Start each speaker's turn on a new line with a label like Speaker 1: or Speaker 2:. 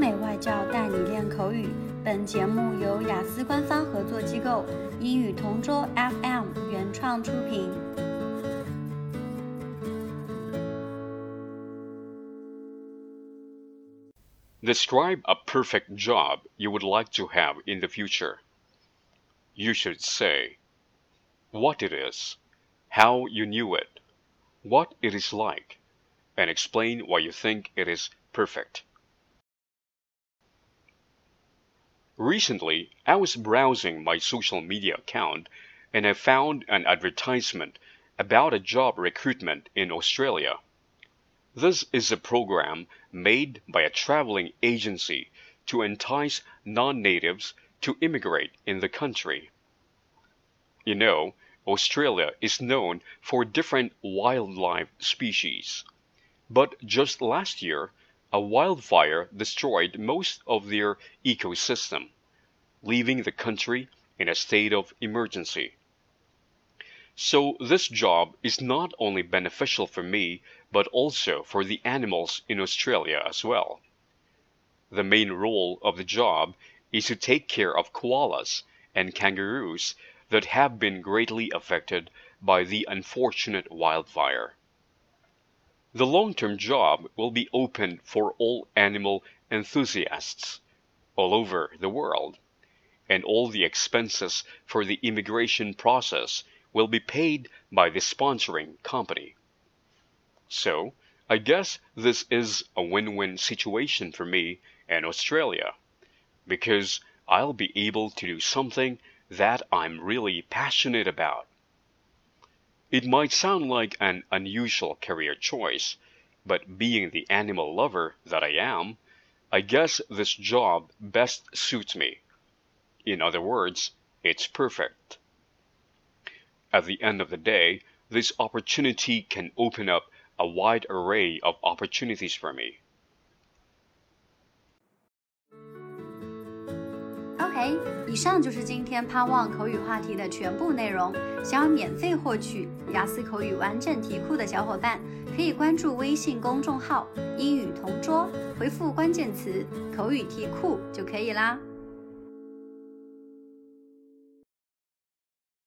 Speaker 1: 美外教带你练口语。本节目由雅思官方合作机构英语同桌 FM 原创出品。
Speaker 2: Describe a perfect job you would like to have in the future. You should say what it is, how you knew it, what it is like, and explain why you think it is perfect. Recently, I was browsing my social media account and I found an advertisement about a job recruitment in Australia. This is a program made by a traveling agency to entice non natives to immigrate in the country. You know, Australia is known for different wildlife species. But just last year, a wildfire destroyed most of their ecosystem, leaving the country in a state of emergency. So this job is not only beneficial for me, but also for the animals in Australia as well. The main role of the job is to take care of koalas and kangaroos that have been greatly affected by the unfortunate wildfire. The long-term job will be open for all animal enthusiasts all over the world, and all the expenses for the immigration process will be paid by the sponsoring company. So, I guess this is a win-win situation for me and Australia, because I'll be able to do something that I'm really passionate about. It might sound like an unusual career choice, but being the animal lover that I am, I guess this job best suits me. In other words, it's perfect. At the end of the day, this opportunity can open up a wide array of opportunities for me.
Speaker 1: 哎以上就是今天盼望口语话题的全部内容。想要免费获取雅思口语完整题库的小伙伴，可以关注微信公众号“英语同桌”，回复关键词“口语题库”就可以啦。